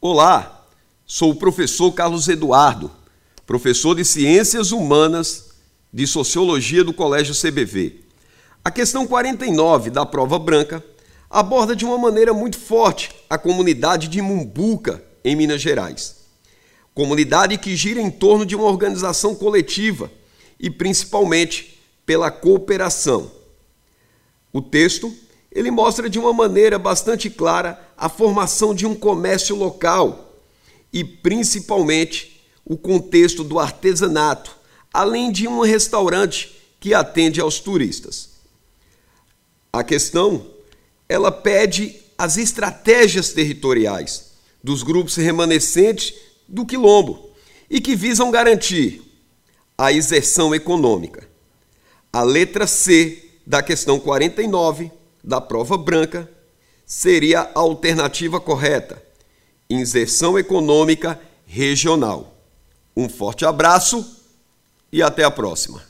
Olá, sou o professor Carlos Eduardo, professor de Ciências Humanas de Sociologia do Colégio CBV. A questão 49 da prova branca aborda de uma maneira muito forte a comunidade de Mumbuca, em Minas Gerais. Comunidade que gira em torno de uma organização coletiva e principalmente pela cooperação. O texto ele mostra de uma maneira bastante clara a formação de um comércio local e principalmente o contexto do artesanato, além de um restaurante que atende aos turistas. A questão, ela pede as estratégias territoriais dos grupos remanescentes do quilombo e que visam garantir a exerção econômica. A letra C da questão 49 da prova branca seria a alternativa correta: inserção econômica regional. Um forte abraço e até a próxima.